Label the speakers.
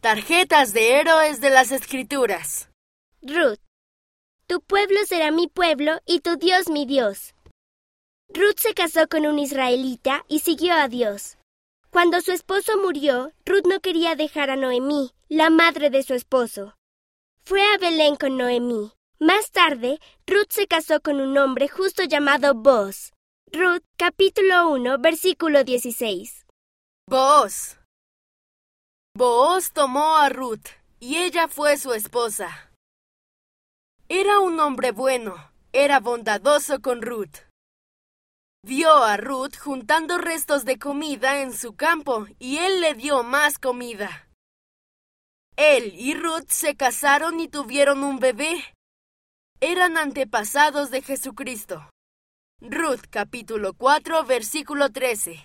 Speaker 1: Tarjetas de héroes de las Escrituras.
Speaker 2: Ruth. Tu pueblo será mi pueblo y tu Dios mi Dios. Ruth se casó con un israelita y siguió a Dios. Cuando su esposo murió, Ruth no quería dejar a Noemí, la madre de su esposo. Fue a Belén con Noemí. Más tarde, Ruth se casó con un hombre justo llamado Boz. Ruth, capítulo 1, versículo 16.
Speaker 1: Boaz. Boaz tomó a Ruth, y ella fue su esposa. Era un hombre bueno, era bondadoso con Ruth. Vio a Ruth juntando restos de comida en su campo, y él le dio más comida. Él y Ruth se casaron y tuvieron un bebé. Eran antepasados de Jesucristo. Ruth capítulo 4 versículo 13.